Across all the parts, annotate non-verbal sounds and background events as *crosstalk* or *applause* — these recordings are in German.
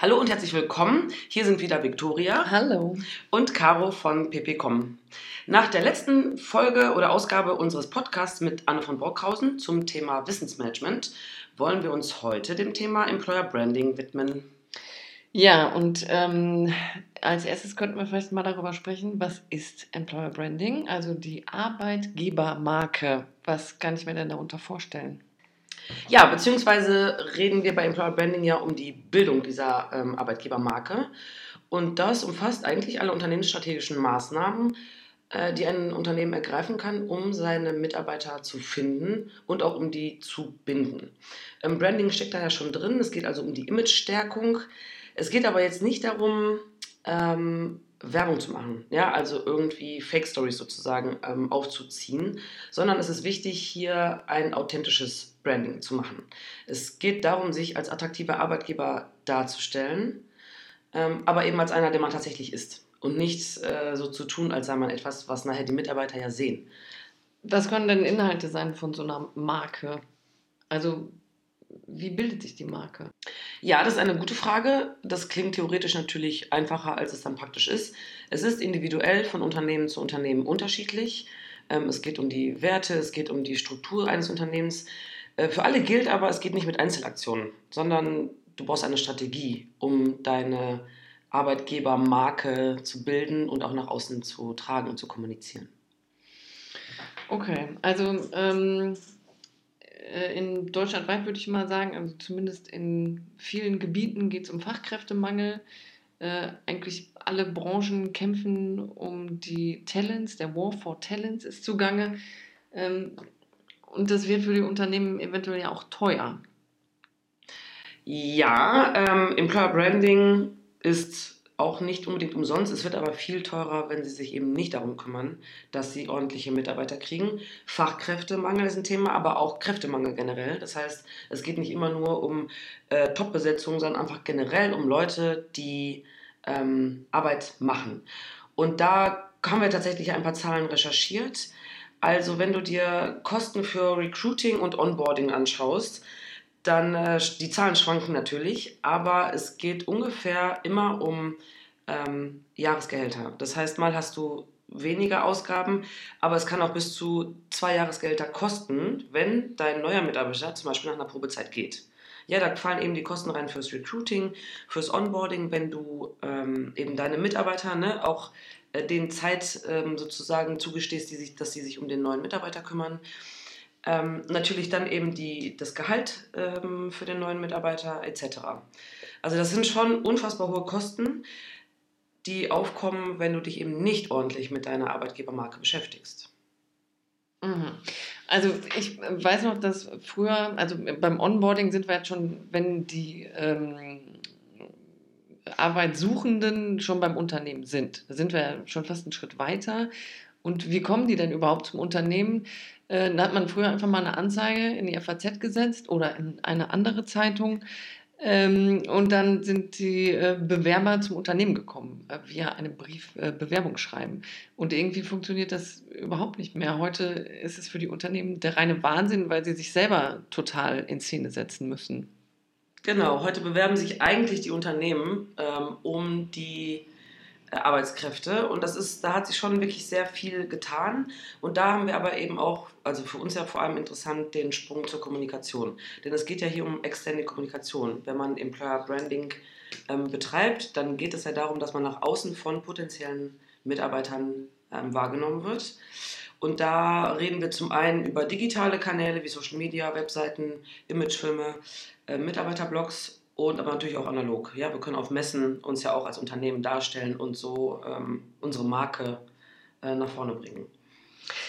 Hallo und herzlich willkommen. Hier sind wieder Viktoria. Hallo. Und Caro von ppcom. Nach der letzten Folge oder Ausgabe unseres Podcasts mit Anne von Brockhausen zum Thema Wissensmanagement wollen wir uns heute dem Thema Employer Branding widmen. Ja, und ähm, als erstes könnten wir vielleicht mal darüber sprechen, was ist Employer Branding, also die Arbeitgebermarke. Was kann ich mir denn darunter vorstellen? Ja, beziehungsweise reden wir bei Employer Branding ja um die Bildung dieser ähm, Arbeitgebermarke. Und das umfasst eigentlich alle unternehmensstrategischen Maßnahmen, äh, die ein Unternehmen ergreifen kann, um seine Mitarbeiter zu finden und auch um die zu binden. Ähm, Branding steckt da ja schon drin. Es geht also um die Imagestärkung. Es geht aber jetzt nicht darum, ähm, Werbung zu machen, ja, also irgendwie Fake Stories sozusagen ähm, aufzuziehen, sondern es ist wichtig, hier ein authentisches Branding zu machen. Es geht darum, sich als attraktiver Arbeitgeber darzustellen, ähm, aber eben als einer, der man tatsächlich ist und nicht äh, so zu tun, als sei man etwas, was nachher die Mitarbeiter ja sehen. Was können denn Inhalte sein von so einer Marke? Also wie bildet sich die Marke? Ja, das ist eine gute Frage. Das klingt theoretisch natürlich einfacher, als es dann praktisch ist. Es ist individuell von Unternehmen zu Unternehmen unterschiedlich. Ähm, es geht um die Werte, es geht um die Struktur eines Unternehmens. Äh, für alle gilt aber, es geht nicht mit Einzelaktionen, sondern du brauchst eine Strategie, um deine Arbeitgebermarke zu bilden und auch nach außen zu tragen und zu kommunizieren. Okay, also ähm, äh, in Deutschland weit würde ich mal sagen, also zumindest in vielen Gebieten geht es um Fachkräftemangel. Äh, eigentlich alle Branchen kämpfen um die Talents, der War for Talents ist zugange. Ähm, und das wird für die Unternehmen eventuell ja auch teuer. Ja, ähm, Employer Branding ist auch nicht unbedingt umsonst. Es wird aber viel teurer, wenn sie sich eben nicht darum kümmern, dass sie ordentliche Mitarbeiter kriegen. Fachkräftemangel ist ein Thema, aber auch Kräftemangel generell. Das heißt, es geht nicht immer nur um äh, Top-Besetzung, sondern einfach generell um Leute, die ähm, Arbeit machen. Und da haben wir tatsächlich ein paar Zahlen recherchiert. Also wenn du dir Kosten für Recruiting und Onboarding anschaust, dann äh, die Zahlen schwanken natürlich, aber es geht ungefähr immer um ähm, Jahresgehälter. Das heißt, mal hast du weniger Ausgaben, aber es kann auch bis zu zwei Jahresgehälter kosten, wenn dein neuer Mitarbeiter zum Beispiel nach einer Probezeit geht. Ja, da fallen eben die Kosten rein fürs Recruiting, fürs Onboarding, wenn du ähm, eben deine Mitarbeiter ne, auch äh, den Zeit ähm, sozusagen zugestehst, die sich, dass sie sich um den neuen Mitarbeiter kümmern. Ähm, natürlich dann eben die, das Gehalt ähm, für den neuen Mitarbeiter etc. Also das sind schon unfassbar hohe Kosten, die aufkommen, wenn du dich eben nicht ordentlich mit deiner Arbeitgebermarke beschäftigst. Mhm. Also ich weiß noch, dass früher, also beim Onboarding sind wir jetzt schon, wenn die ähm, Arbeitssuchenden schon beim Unternehmen sind. Da sind wir schon fast einen Schritt weiter. Und wie kommen die denn überhaupt zum Unternehmen? Äh, da hat man früher einfach mal eine Anzeige in die FAZ gesetzt oder in eine andere Zeitung. Ähm, und dann sind die äh, Bewerber zum Unternehmen gekommen, äh, via einem Brief äh, Bewerbung schreiben. Und irgendwie funktioniert das überhaupt nicht mehr. Heute ist es für die Unternehmen der reine Wahnsinn, weil sie sich selber total in Szene setzen müssen. Genau, heute bewerben sich eigentlich die Unternehmen ähm, um die äh, Arbeitskräfte und das ist, da hat sich schon wirklich sehr viel getan und da haben wir aber eben auch, also für uns ja vor allem interessant, den Sprung zur Kommunikation, denn es geht ja hier um externe Kommunikation. Wenn man Employer Branding ähm, betreibt, dann geht es ja darum, dass man nach außen von potenziellen Mitarbeitern ähm, wahrgenommen wird. Und da reden wir zum einen über digitale Kanäle wie Social Media, Webseiten, Imagefilme, äh, Mitarbeiterblogs und aber natürlich auch analog. Ja, wir können auf Messen uns ja auch als Unternehmen darstellen und so ähm, unsere Marke äh, nach vorne bringen.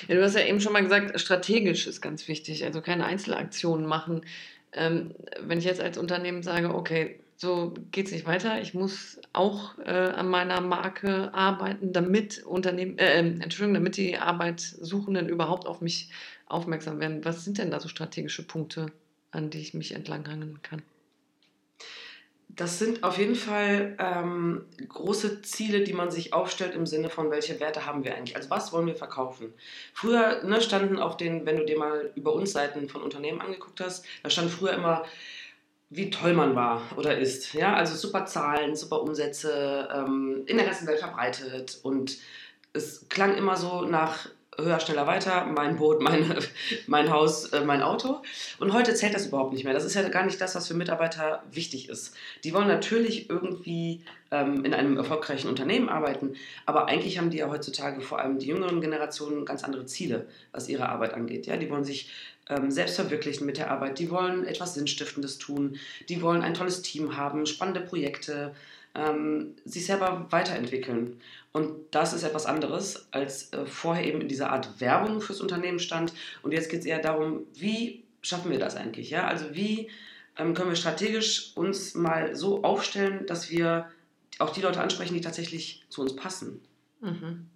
Ja, du hast ja eben schon mal gesagt, strategisch ist ganz wichtig, also keine Einzelaktionen machen. Ähm, wenn ich jetzt als Unternehmen sage, okay, so geht es nicht weiter, ich muss auch äh, an meiner Marke arbeiten, damit Unternehmen, äh, ähm, Entschuldigung, damit die Arbeitssuchenden überhaupt auf mich aufmerksam werden. Was sind denn da so strategische Punkte, an die ich mich entlanghangen kann? Das sind auf jeden Fall ähm, große Ziele, die man sich aufstellt im Sinne von, welche Werte haben wir eigentlich? Also was wollen wir verkaufen? Früher ne, standen auf den, wenn du dir mal über uns Seiten von Unternehmen angeguckt hast, da stand früher immer wie toll man war oder ist. Ja, also super Zahlen, super Umsätze, ähm, in der ganzen Welt verbreitet und es klang immer so nach höher, schneller, weiter, mein Boot, mein, *laughs* mein Haus, äh, mein Auto. Und heute zählt das überhaupt nicht mehr. Das ist ja gar nicht das, was für Mitarbeiter wichtig ist. Die wollen natürlich irgendwie ähm, in einem erfolgreichen Unternehmen arbeiten, aber eigentlich haben die ja heutzutage vor allem die jüngeren Generationen ganz andere Ziele, was ihre Arbeit angeht. Ja, die wollen sich ähm, selbst verwirklichen mit der Arbeit, die wollen etwas Sinnstiftendes tun, die wollen ein tolles Team haben, spannende Projekte, ähm, sich selber weiterentwickeln. Und das ist etwas anderes, als äh, vorher eben in dieser Art Werbung fürs Unternehmen stand. Und jetzt geht es eher darum, wie schaffen wir das eigentlich? Ja? Also wie ähm, können wir strategisch uns mal so aufstellen, dass wir auch die Leute ansprechen, die tatsächlich zu uns passen. Mhm.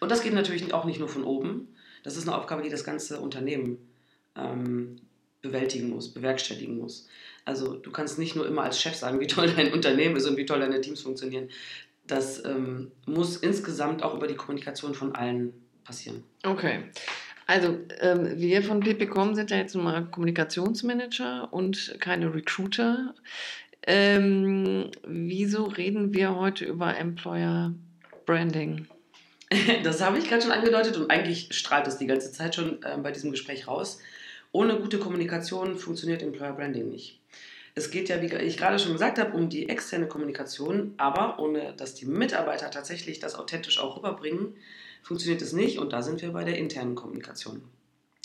Und das geht natürlich auch nicht nur von oben. Das ist eine Aufgabe, die das ganze Unternehmen ähm, bewältigen muss, bewerkstelligen muss. Also du kannst nicht nur immer als Chef sagen, wie toll dein Unternehmen ist und wie toll deine Teams funktionieren. Das ähm, muss insgesamt auch über die Kommunikation von allen passieren. Okay. Also ähm, wir von PPCom sind ja jetzt nun mal Kommunikationsmanager und keine Recruiter. Ähm, wieso reden wir heute über Employer Branding? *laughs* Das habe ich gerade schon angedeutet und eigentlich strahlt es die ganze Zeit schon äh, bei diesem Gespräch raus. Ohne gute Kommunikation funktioniert Employer Branding nicht. Es geht ja, wie ich gerade schon gesagt habe, um die externe Kommunikation, aber ohne dass die Mitarbeiter tatsächlich das authentisch auch rüberbringen, funktioniert es nicht und da sind wir bei der internen Kommunikation.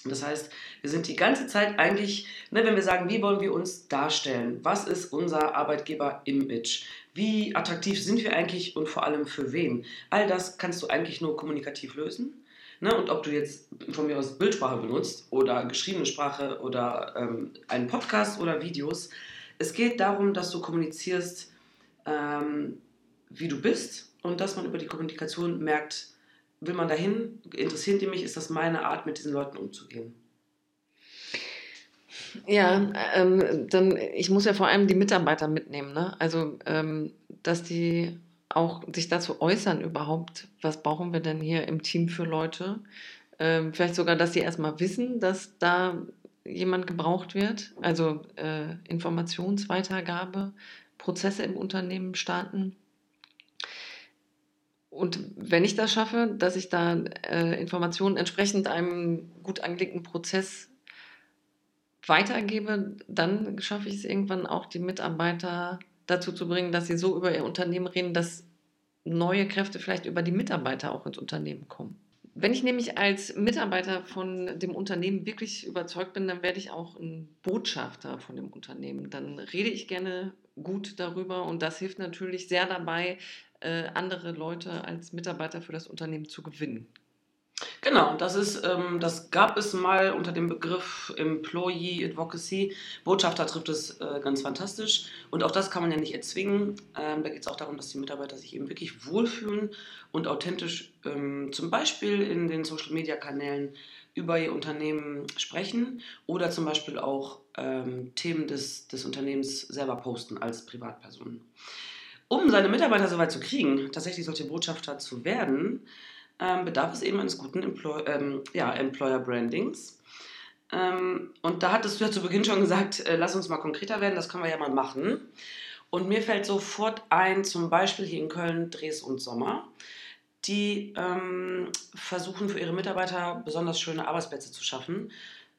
Das heißt, wir sind die ganze Zeit eigentlich, ne, wenn wir sagen, wie wollen wir uns darstellen? Was ist unser Arbeitgeber-Image? Wie attraktiv sind wir eigentlich und vor allem für wen? All das kannst du eigentlich nur kommunikativ lösen. Ne? Und ob du jetzt von mir aus Bildsprache benutzt oder geschriebene Sprache oder ähm, einen Podcast oder Videos, es geht darum, dass du kommunizierst, ähm, wie du bist und dass man über die Kommunikation merkt, will man dahin, interessiert die mich, ist das meine Art, mit diesen Leuten umzugehen. Ja, ähm, dann ich muss ja vor allem die Mitarbeiter mitnehmen, ne? Also ähm, dass die auch sich dazu äußern überhaupt, was brauchen wir denn hier im Team für Leute. Ähm, vielleicht sogar, dass sie erstmal wissen, dass da jemand gebraucht wird, also äh, Informationsweitergabe, Prozesse im Unternehmen starten. Und wenn ich das schaffe, dass ich da äh, Informationen entsprechend einem gut angelegten Prozess weitergebe, dann schaffe ich es irgendwann auch, die Mitarbeiter dazu zu bringen, dass sie so über ihr Unternehmen reden, dass neue Kräfte vielleicht über die Mitarbeiter auch ins Unternehmen kommen. Wenn ich nämlich als Mitarbeiter von dem Unternehmen wirklich überzeugt bin, dann werde ich auch ein Botschafter von dem Unternehmen. Dann rede ich gerne gut darüber und das hilft natürlich sehr dabei, äh, andere Leute als Mitarbeiter für das Unternehmen zu gewinnen. Genau, das ist, ähm, das gab es mal unter dem Begriff Employee Advocacy. Botschafter trifft es äh, ganz fantastisch. Und auch das kann man ja nicht erzwingen. Ähm, da geht es auch darum, dass die Mitarbeiter sich eben wirklich wohlfühlen und authentisch ähm, zum Beispiel in den Social Media Kanälen über ihr Unternehmen sprechen oder zum Beispiel auch ähm, Themen des, des Unternehmens selber posten als Privatperson. Um seine Mitarbeiter so weit zu kriegen, tatsächlich solche Botschafter zu werden, ähm, bedarf es eben eines guten Employ ähm, ja, Employer Brandings. Ähm, und da hattest du ja zu Beginn schon gesagt, äh, lass uns mal konkreter werden, das können wir ja mal machen. Und mir fällt sofort ein, zum Beispiel hier in Köln, Dres und Sommer, die ähm, versuchen für ihre Mitarbeiter besonders schöne Arbeitsplätze zu schaffen.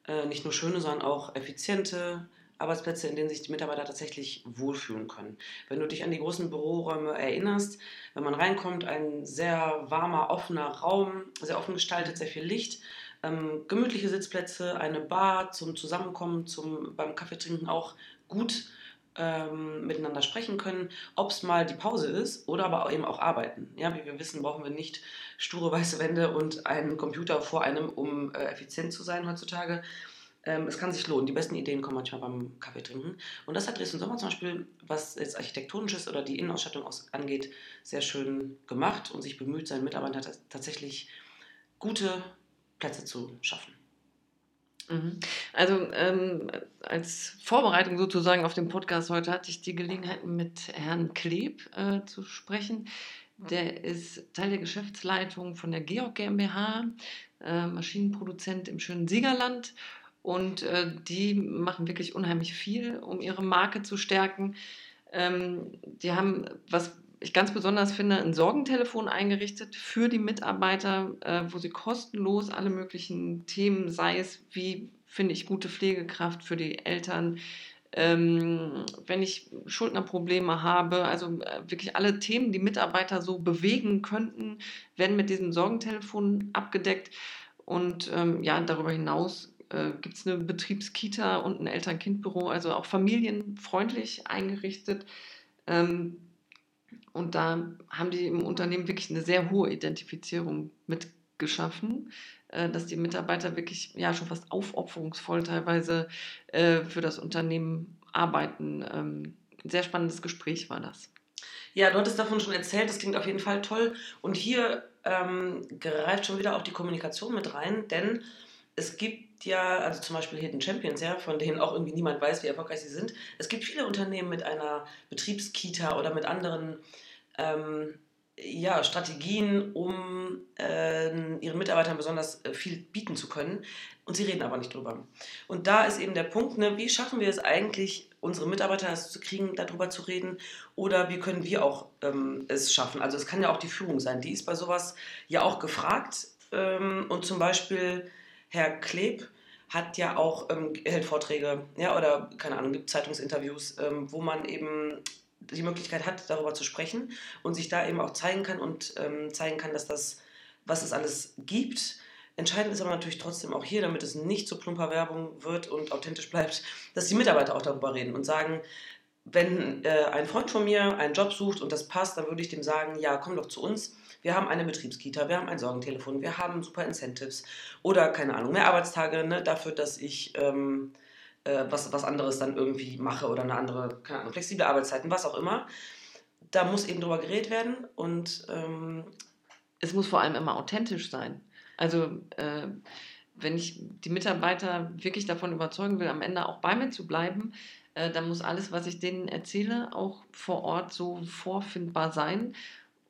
Äh, nicht nur schöne, sondern auch effiziente, Arbeitsplätze, in denen sich die Mitarbeiter tatsächlich wohlfühlen können. Wenn du dich an die großen Büroräume erinnerst, wenn man reinkommt, ein sehr warmer, offener Raum, sehr offen gestaltet, sehr viel Licht, ähm, gemütliche Sitzplätze, eine Bar zum Zusammenkommen, zum, beim Kaffeetrinken auch gut ähm, miteinander sprechen können, ob es mal die Pause ist oder aber eben auch arbeiten. Ja, wie wir wissen, brauchen wir nicht sture *laughs* weiße Wände und einen Computer vor einem, um äh, effizient zu sein heutzutage, ähm, es kann sich lohnen. Die besten Ideen kommen manchmal beim Kaffee trinken. Und das hat Dresden Sommer zum Beispiel, was jetzt architektonisches oder die Innenausstattung aus, angeht, sehr schön gemacht und sich bemüht, seinen Mitarbeitern tatsächlich gute Plätze zu schaffen. Mhm. Also ähm, als Vorbereitung sozusagen auf den Podcast heute hatte ich die Gelegenheit, mit Herrn Kleb äh, zu sprechen. Der ist Teil der Geschäftsleitung von der Georg GmbH, äh, Maschinenproduzent im schönen Siegerland und äh, die machen wirklich unheimlich viel, um ihre Marke zu stärken. Ähm, die haben, was ich ganz besonders finde, ein Sorgentelefon eingerichtet für die Mitarbeiter, äh, wo sie kostenlos alle möglichen Themen, sei es wie finde ich gute Pflegekraft für die Eltern, ähm, wenn ich Schuldnerprobleme habe, also äh, wirklich alle Themen, die Mitarbeiter so bewegen könnten, werden mit diesem Sorgentelefon abgedeckt. Und ähm, ja, darüber hinaus äh, gibt es eine Betriebskita und ein Eltern-Kind-Büro, also auch familienfreundlich eingerichtet. Ähm, und da haben die im Unternehmen wirklich eine sehr hohe Identifizierung mitgeschaffen, äh, dass die Mitarbeiter wirklich ja schon fast aufopferungsvoll teilweise äh, für das Unternehmen arbeiten. Ähm, ein sehr spannendes Gespräch war das. Ja, du hattest davon schon erzählt, das klingt auf jeden Fall toll. Und hier ähm, greift schon wieder auch die Kommunikation mit rein, denn es gibt ja, also zum Beispiel Hidden Champions, ja, von denen auch irgendwie niemand weiß, wie erfolgreich sie sind. Es gibt viele Unternehmen mit einer Betriebskita oder mit anderen ähm, ja, Strategien, um äh, ihren Mitarbeitern besonders äh, viel bieten zu können. Und sie reden aber nicht drüber. Und da ist eben der Punkt, ne, wie schaffen wir es eigentlich, unsere Mitarbeiter zu kriegen, darüber zu reden? Oder wie können wir auch ähm, es schaffen? Also es kann ja auch die Führung sein. Die ist bei sowas ja auch gefragt. Ähm, und zum Beispiel Herr Kleb hat ja auch, ähm, hält Vorträge, ja, oder keine Ahnung, gibt Zeitungsinterviews, ähm, wo man eben die Möglichkeit hat, darüber zu sprechen und sich da eben auch zeigen kann und ähm, zeigen kann, dass das, was es alles gibt, Entscheidend ist aber natürlich trotzdem auch hier, damit es nicht so plumper Werbung wird und authentisch bleibt, dass die Mitarbeiter auch darüber reden und sagen, wenn äh, ein Freund von mir einen Job sucht und das passt, dann würde ich dem sagen, ja, komm doch zu uns. Wir haben eine Betriebskita, wir haben ein Sorgentelefon, wir haben super Incentives oder keine Ahnung, mehr Arbeitstage ne, dafür, dass ich ähm, äh, was, was anderes dann irgendwie mache oder eine andere, keine Ahnung, flexible Arbeitszeiten, was auch immer. Da muss eben drüber geredet werden und ähm, es muss vor allem immer authentisch sein. Also äh, wenn ich die Mitarbeiter wirklich davon überzeugen will, am Ende auch bei mir zu bleiben, äh, dann muss alles, was ich denen erzähle, auch vor Ort so vorfindbar sein.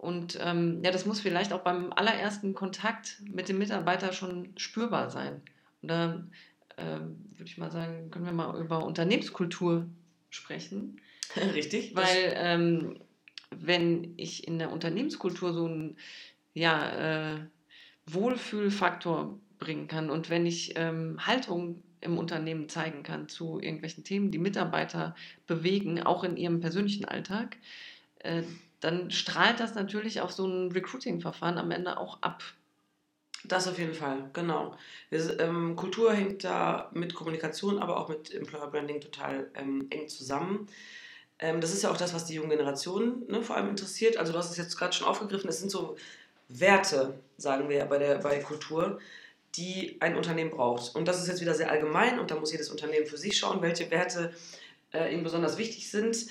Und ähm, ja, das muss vielleicht auch beim allerersten Kontakt mit dem Mitarbeiter schon spürbar sein. Und da ähm, würde ich mal sagen, können wir mal über Unternehmenskultur sprechen. *laughs* Richtig. Weil ähm, wenn ich in der Unternehmenskultur so einen ja, äh, Wohlfühlfaktor bringen kann und wenn ich ähm, Haltung im Unternehmen zeigen kann zu irgendwelchen Themen, die Mitarbeiter bewegen, auch in ihrem persönlichen Alltag, äh, dann strahlt das natürlich auf so ein Recruiting-Verfahren am Ende auch ab. Das auf jeden Fall, genau. Ähm, Kultur hängt da mit Kommunikation, aber auch mit Employer Branding total ähm, eng zusammen. Ähm, das ist ja auch das, was die junge Generation ne, vor allem interessiert. Also du hast es jetzt gerade schon aufgegriffen, es sind so Werte, sagen wir ja bei, bei Kultur, die ein Unternehmen braucht. Und das ist jetzt wieder sehr allgemein und da muss jedes Unternehmen für sich schauen, welche Werte äh, ihnen besonders wichtig sind.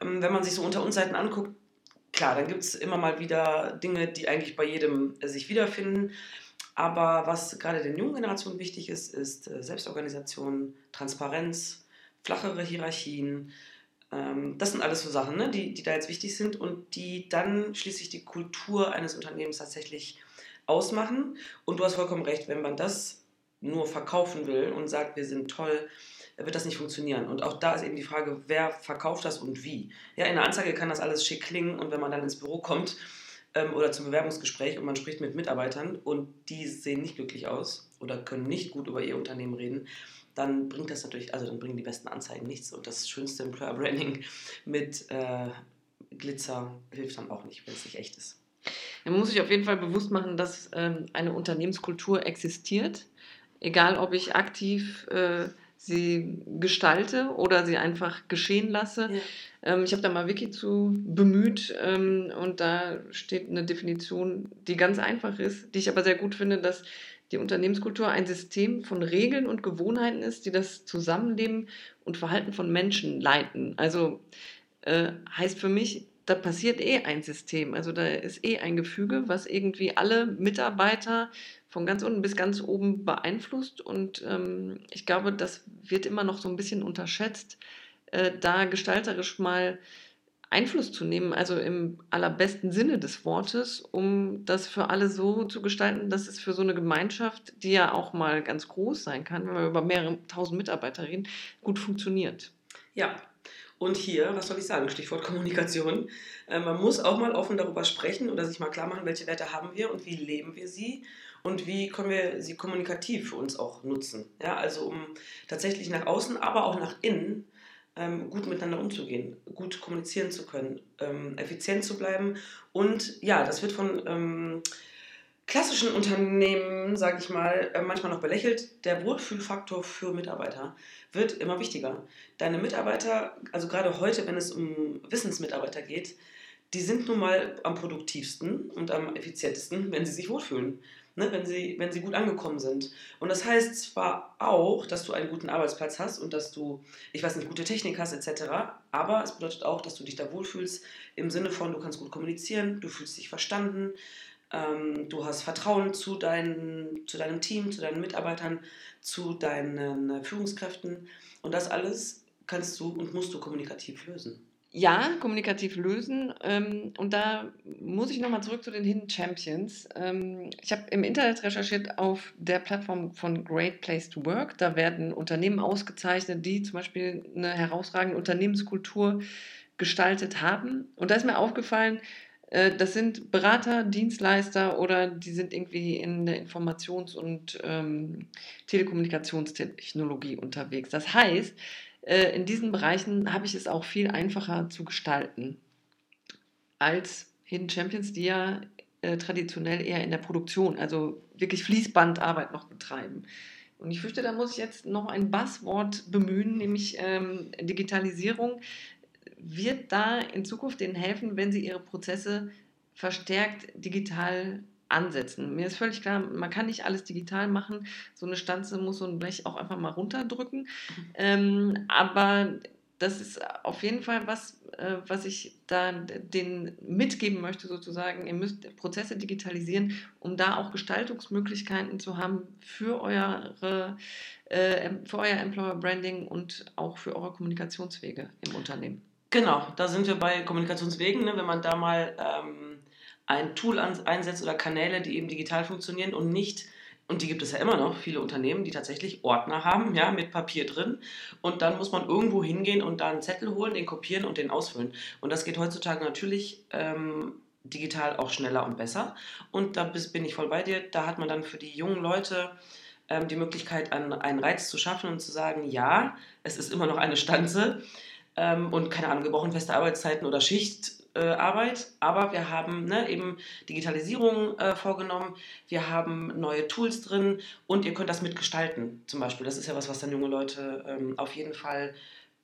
Ähm, wenn man sich so unter uns Seiten anguckt, klar, dann gibt es immer mal wieder Dinge, die eigentlich bei jedem äh, sich wiederfinden. Aber was gerade den jungen Generationen wichtig ist, ist äh, Selbstorganisation, Transparenz, flachere Hierarchien, ähm, das sind alles so Sachen, ne, die, die da jetzt wichtig sind und die dann schließlich die Kultur eines Unternehmens tatsächlich ausmachen. Und du hast vollkommen recht, wenn man das nur verkaufen will und sagt, wir sind toll, wird das nicht funktionieren. Und auch da ist eben die Frage, wer verkauft das und wie. Ja, in der Anzeige kann das alles schick klingen und wenn man dann ins Büro kommt ähm, oder zum Bewerbungsgespräch und man spricht mit Mitarbeitern und die sehen nicht glücklich aus oder können nicht gut über ihr Unternehmen reden, dann bringt das natürlich, also dann bringen die besten Anzeigen nichts und das schönste Employer Branding mit äh, Glitzer hilft dann auch nicht, wenn es nicht echt ist. Man muss sich auf jeden Fall bewusst machen, dass ähm, eine Unternehmenskultur existiert, egal ob ich aktiv äh, sie gestalte oder sie einfach geschehen lasse. Ja. Ähm, ich habe da mal Wiki zu bemüht ähm, und da steht eine Definition, die ganz einfach ist, die ich aber sehr gut finde, dass die Unternehmenskultur ein System von Regeln und Gewohnheiten ist, die das Zusammenleben und Verhalten von Menschen leiten. Also äh, heißt für mich, da passiert eh ein System. Also da ist eh ein Gefüge, was irgendwie alle Mitarbeiter von ganz unten bis ganz oben beeinflusst. Und ähm, ich glaube, das wird immer noch so ein bisschen unterschätzt, äh, da gestalterisch mal Einfluss zu nehmen, also im allerbesten Sinne des Wortes, um das für alle so zu gestalten, dass es für so eine Gemeinschaft, die ja auch mal ganz groß sein kann, wenn wir über mehrere tausend Mitarbeiter reden, gut funktioniert. Ja, und hier, was soll ich sagen, Stichwort Kommunikation. Äh, man muss auch mal offen darüber sprechen oder sich mal klar machen, welche Werte haben wir und wie leben wir sie und wie können wir sie kommunikativ für uns auch nutzen. Ja, also um tatsächlich nach außen, aber auch nach innen ähm, gut miteinander umzugehen, gut kommunizieren zu können, ähm, effizient zu bleiben. Und ja, das wird von ähm, klassischen Unternehmen, sage ich mal, äh, manchmal noch belächelt. Der Wohlfühlfaktor für Mitarbeiter wird immer wichtiger. Deine Mitarbeiter, also gerade heute, wenn es um Wissensmitarbeiter geht, die sind nun mal am produktivsten und am effizientesten, wenn sie sich wohlfühlen ne, wenn, sie, wenn sie gut angekommen sind. Und das heißt zwar auch, dass du einen guten Arbeitsplatz hast und dass du, ich weiß nicht, gute Technik hast etc., aber es bedeutet auch, dass du dich da wohlfühlst im Sinne von, du kannst gut kommunizieren, du fühlst dich verstanden, ähm, du hast Vertrauen zu, dein, zu deinem Team, zu deinen Mitarbeitern, zu deinen äh, Führungskräften und das alles kannst du und musst du kommunikativ lösen ja, kommunikativ lösen. Ähm, und da muss ich nochmal zurück zu den Hidden Champions. Ähm, ich habe im Internet recherchiert auf der Plattform von Great Place to Work. Da werden Unternehmen ausgezeichnet, die zum Beispiel eine herausragende Unternehmenskultur gestaltet haben. Und da ist mir aufgefallen, das sind Berater, Dienstleister oder die sind irgendwie in der Informations- und ähm, Telekommunikationstechnologie unterwegs. Das heißt, äh, in diesen Bereichen habe ich es auch viel einfacher zu gestalten als Hidden Champions, die ja äh, traditionell eher in der Produktion, also wirklich Fließbandarbeit noch betreiben. Und ich fürchte, da muss ich jetzt noch ein Buzzword bemühen, nämlich ähm, Digitalisierung wird da in Zukunft denen helfen, wenn sie ihre Prozesse verstärkt digital ansetzen. Mir ist völlig klar, man kann nicht alles digital machen. So eine Stanze muss so ein Blech auch einfach mal runterdrücken. Ähm, aber das ist auf jeden Fall was, äh, was ich da den mitgeben möchte, sozusagen. Ihr müsst Prozesse digitalisieren, um da auch Gestaltungsmöglichkeiten zu haben für, eure, äh, für euer Employer Branding und auch für eure Kommunikationswege im Unternehmen. Genau, da sind wir bei Kommunikationswegen. Ne? Wenn man da mal ähm ein Tool einsetzt oder Kanäle, die eben digital funktionieren und nicht, und die gibt es ja immer noch, viele Unternehmen, die tatsächlich Ordner haben, ja, mit Papier drin. Und dann muss man irgendwo hingehen und da einen Zettel holen, den kopieren und den ausfüllen. Und das geht heutzutage natürlich ähm, digital auch schneller und besser. Und da bin ich voll bei dir. Da hat man dann für die jungen Leute ähm, die Möglichkeit, einen, einen Reiz zu schaffen und zu sagen, ja, es ist immer noch eine Stanze ähm, und keine Ahnung, wir brauchen feste Arbeitszeiten oder Schicht äh, aber wir haben ne, eben Digitalisierung äh, vorgenommen, wir haben neue Tools drin und ihr könnt das mitgestalten zum Beispiel. Das ist ja was, was dann junge Leute ähm, auf jeden Fall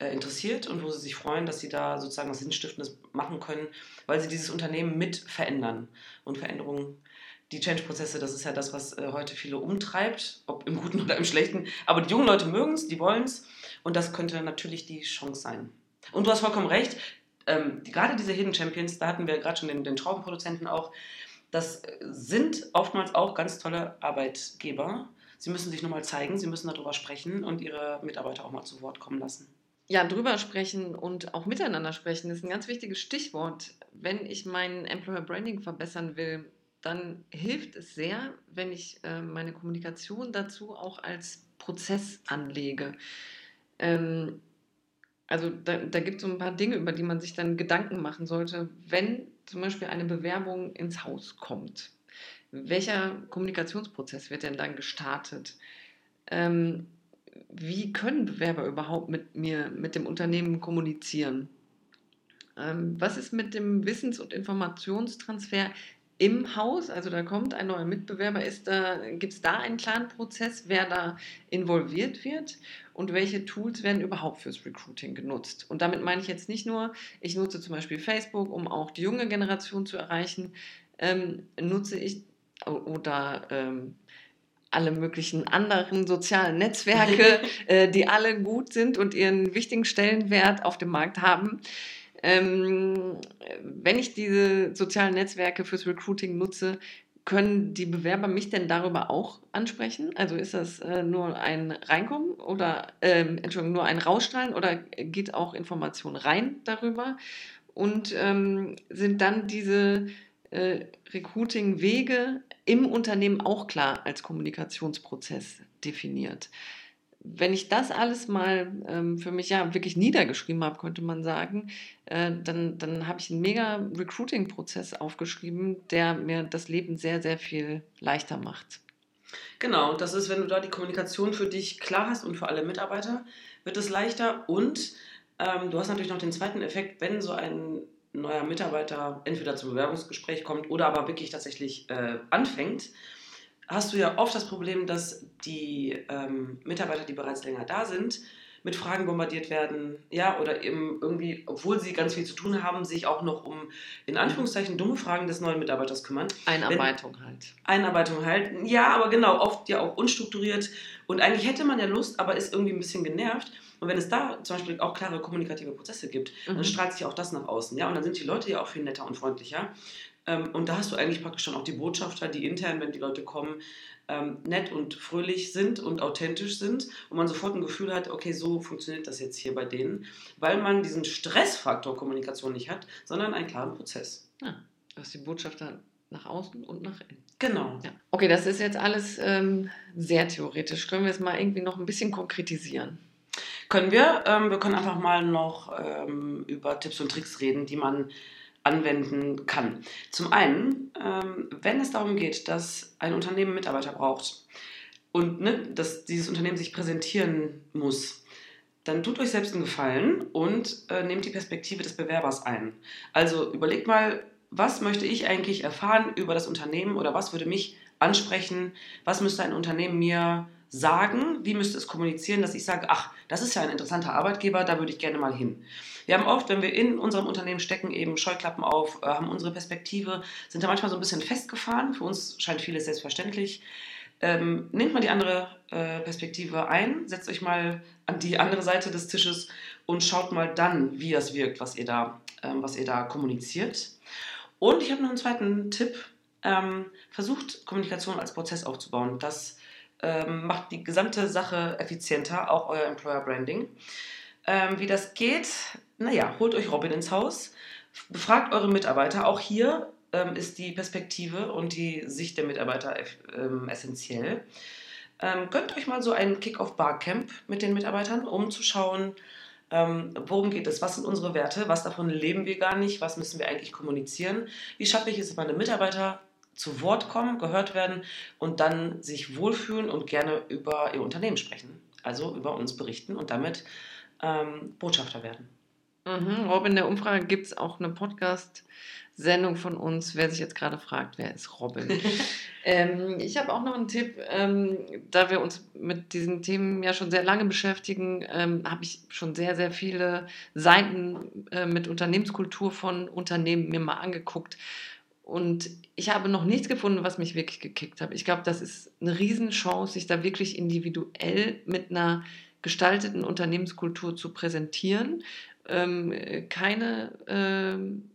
äh, interessiert und wo sie sich freuen, dass sie da sozusagen was Sinnstiftendes machen können, weil sie dieses Unternehmen mit verändern. Und Veränderungen, die Change-Prozesse, das ist ja das, was äh, heute viele umtreibt, ob im Guten *laughs* oder im Schlechten. Aber die jungen Leute mögen es, die wollen es und das könnte natürlich die Chance sein. Und du hast vollkommen recht, ähm, die, gerade diese Hidden Champions, da hatten wir gerade schon den, den Schraubenproduzenten auch, das sind oftmals auch ganz tolle Arbeitgeber. Sie müssen sich nochmal zeigen, sie müssen darüber sprechen und ihre Mitarbeiter auch mal zu Wort kommen lassen. Ja, drüber sprechen und auch miteinander sprechen ist ein ganz wichtiges Stichwort. Wenn ich mein Employer Branding verbessern will, dann hilft es sehr, wenn ich äh, meine Kommunikation dazu auch als Prozess anlege. Ähm, also da, da gibt es so ein paar Dinge, über die man sich dann Gedanken machen sollte, wenn zum Beispiel eine Bewerbung ins Haus kommt. Welcher Kommunikationsprozess wird denn dann gestartet? Ähm, wie können Bewerber überhaupt mit mir, mit dem Unternehmen kommunizieren? Ähm, was ist mit dem Wissens- und Informationstransfer im Haus, also da kommt ein neuer Mitbewerber, da, gibt es da einen klaren Prozess, wer da involviert wird und welche Tools werden überhaupt fürs Recruiting genutzt. Und damit meine ich jetzt nicht nur, ich nutze zum Beispiel Facebook, um auch die junge Generation zu erreichen, ähm, nutze ich oder ähm, alle möglichen anderen sozialen Netzwerke, *laughs* äh, die alle gut sind und ihren wichtigen Stellenwert auf dem Markt haben. Ähm, wenn ich diese sozialen Netzwerke fürs Recruiting nutze, können die Bewerber mich denn darüber auch ansprechen? Also ist das äh, nur ein Reinkommen oder ähm, Entschuldigung, nur ein Rausstrahlen oder geht auch Information rein darüber? und ähm, sind dann diese äh, Recruiting-Wege im Unternehmen auch klar als Kommunikationsprozess definiert. Wenn ich das alles mal ähm, für mich ja wirklich niedergeschrieben habe, könnte man sagen, äh, dann, dann habe ich einen mega Recruiting-Prozess aufgeschrieben, der mir das Leben sehr, sehr viel leichter macht. Genau, das ist, wenn du da die Kommunikation für dich klar hast und für alle Mitarbeiter, wird es leichter. Und ähm, du hast natürlich noch den zweiten Effekt, wenn so ein neuer Mitarbeiter entweder zum Bewerbungsgespräch kommt oder aber wirklich tatsächlich äh, anfängt, hast du ja oft das Problem, dass die ähm, Mitarbeiter, die bereits länger da sind, mit Fragen bombardiert werden, ja, oder eben irgendwie, obwohl sie ganz viel zu tun haben, sich auch noch um, in Anführungszeichen, dumme Fragen des neuen Mitarbeiters kümmern. Einarbeitung Wenn, halt. Einarbeitung halt, ja, aber genau, oft ja auch unstrukturiert und eigentlich hätte man ja Lust, aber ist irgendwie ein bisschen genervt. Und wenn es da zum Beispiel auch klare kommunikative Prozesse gibt, mhm. dann strahlt sich auch das nach außen, ja, und dann sind die Leute ja auch viel netter und freundlicher. Ähm, und da hast du eigentlich praktisch schon auch die Botschafter, die intern, wenn die Leute kommen, ähm, nett und fröhlich sind und authentisch sind und man sofort ein Gefühl hat, okay, so funktioniert das jetzt hier bei denen, weil man diesen Stressfaktor Kommunikation nicht hat, sondern einen klaren Prozess. Ja, du hast die Botschafter nach außen und nach innen. Genau. Ja. Okay, das ist jetzt alles ähm, sehr theoretisch. Können wir es mal irgendwie noch ein bisschen konkretisieren? Können wir. Ähm, wir können einfach mal noch ähm, über Tipps und Tricks reden, die man anwenden kann. Zum einen, ähm, wenn es darum geht, dass ein Unternehmen Mitarbeiter braucht und ne, dass dieses Unternehmen sich präsentieren muss, dann tut euch selbst einen Gefallen und äh, nehmt die Perspektive des Bewerbers ein. Also überlegt mal, was möchte ich eigentlich erfahren über das Unternehmen oder was würde mich ansprechen, was müsste ein Unternehmen mir sagen, wie müsste es kommunizieren, dass ich sage, ach, das ist ja ein interessanter Arbeitgeber, da würde ich gerne mal hin. Wir haben oft, wenn wir in unserem Unternehmen stecken, eben Scheuklappen auf, äh, haben unsere Perspektive, sind da manchmal so ein bisschen festgefahren. Für uns scheint vieles selbstverständlich. Ähm, nehmt mal die andere äh, Perspektive ein, setzt euch mal an die andere Seite des Tisches und schaut mal dann, wie das wirkt, was ihr da, ähm, was ihr da kommuniziert. Und ich habe noch einen zweiten Tipp. Ähm, versucht, Kommunikation als Prozess aufzubauen. Das ähm, macht die gesamte Sache effizienter, auch euer Employer Branding. Ähm, wie das geht, naja, holt euch Robin ins Haus, befragt eure Mitarbeiter. Auch hier ähm, ist die Perspektive und die Sicht der Mitarbeiter ähm, essentiell. Ähm, gönnt euch mal so ein Kick-Off-Barcamp mit den Mitarbeitern, um zu schauen, ähm, worum geht es, was sind unsere Werte, was davon leben wir gar nicht, was müssen wir eigentlich kommunizieren, wie schaffe ich es, meine Mitarbeiter zu Wort kommen, gehört werden und dann sich wohlfühlen und gerne über ihr Unternehmen sprechen, also über uns berichten und damit ähm, Botschafter werden. Mhm. Robin, in der Umfrage gibt es auch eine Podcast-Sendung von uns. Wer sich jetzt gerade fragt, wer ist Robin? *laughs* ähm, ich habe auch noch einen Tipp. Ähm, da wir uns mit diesen Themen ja schon sehr lange beschäftigen, ähm, habe ich schon sehr, sehr viele Seiten äh, mit Unternehmenskultur von Unternehmen mir mal angeguckt. Und ich habe noch nichts gefunden, was mich wirklich gekickt hat. Ich glaube, das ist eine Riesenchance, sich da wirklich individuell mit einer gestalteten Unternehmenskultur zu präsentieren ähm, keine, ähm,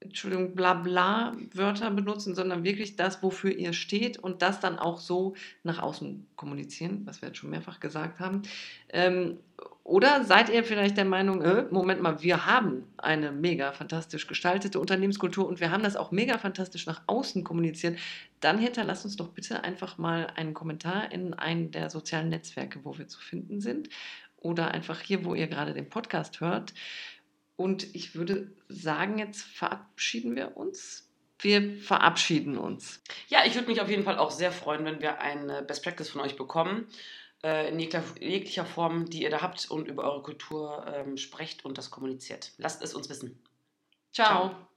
Entschuldigung, blabla Wörter benutzen, sondern wirklich das, wofür ihr steht und das dann auch so nach außen kommunizieren, was wir jetzt schon mehrfach gesagt haben. Ähm, oder seid ihr vielleicht der Meinung, äh, Moment mal, wir haben eine mega fantastisch gestaltete Unternehmenskultur und wir haben das auch mega fantastisch nach außen kommuniziert, dann hinterlasst uns doch bitte einfach mal einen Kommentar in einem der sozialen Netzwerke, wo wir zu finden sind oder einfach hier, wo ihr gerade den Podcast hört. Und ich würde sagen, jetzt verabschieden wir uns. Wir verabschieden uns. Ja, ich würde mich auf jeden Fall auch sehr freuen, wenn wir eine Best Practice von euch bekommen, äh, in jeglicher Form, die ihr da habt und über eure Kultur ähm, sprecht und das kommuniziert. Lasst es uns wissen. Ciao. Ciao.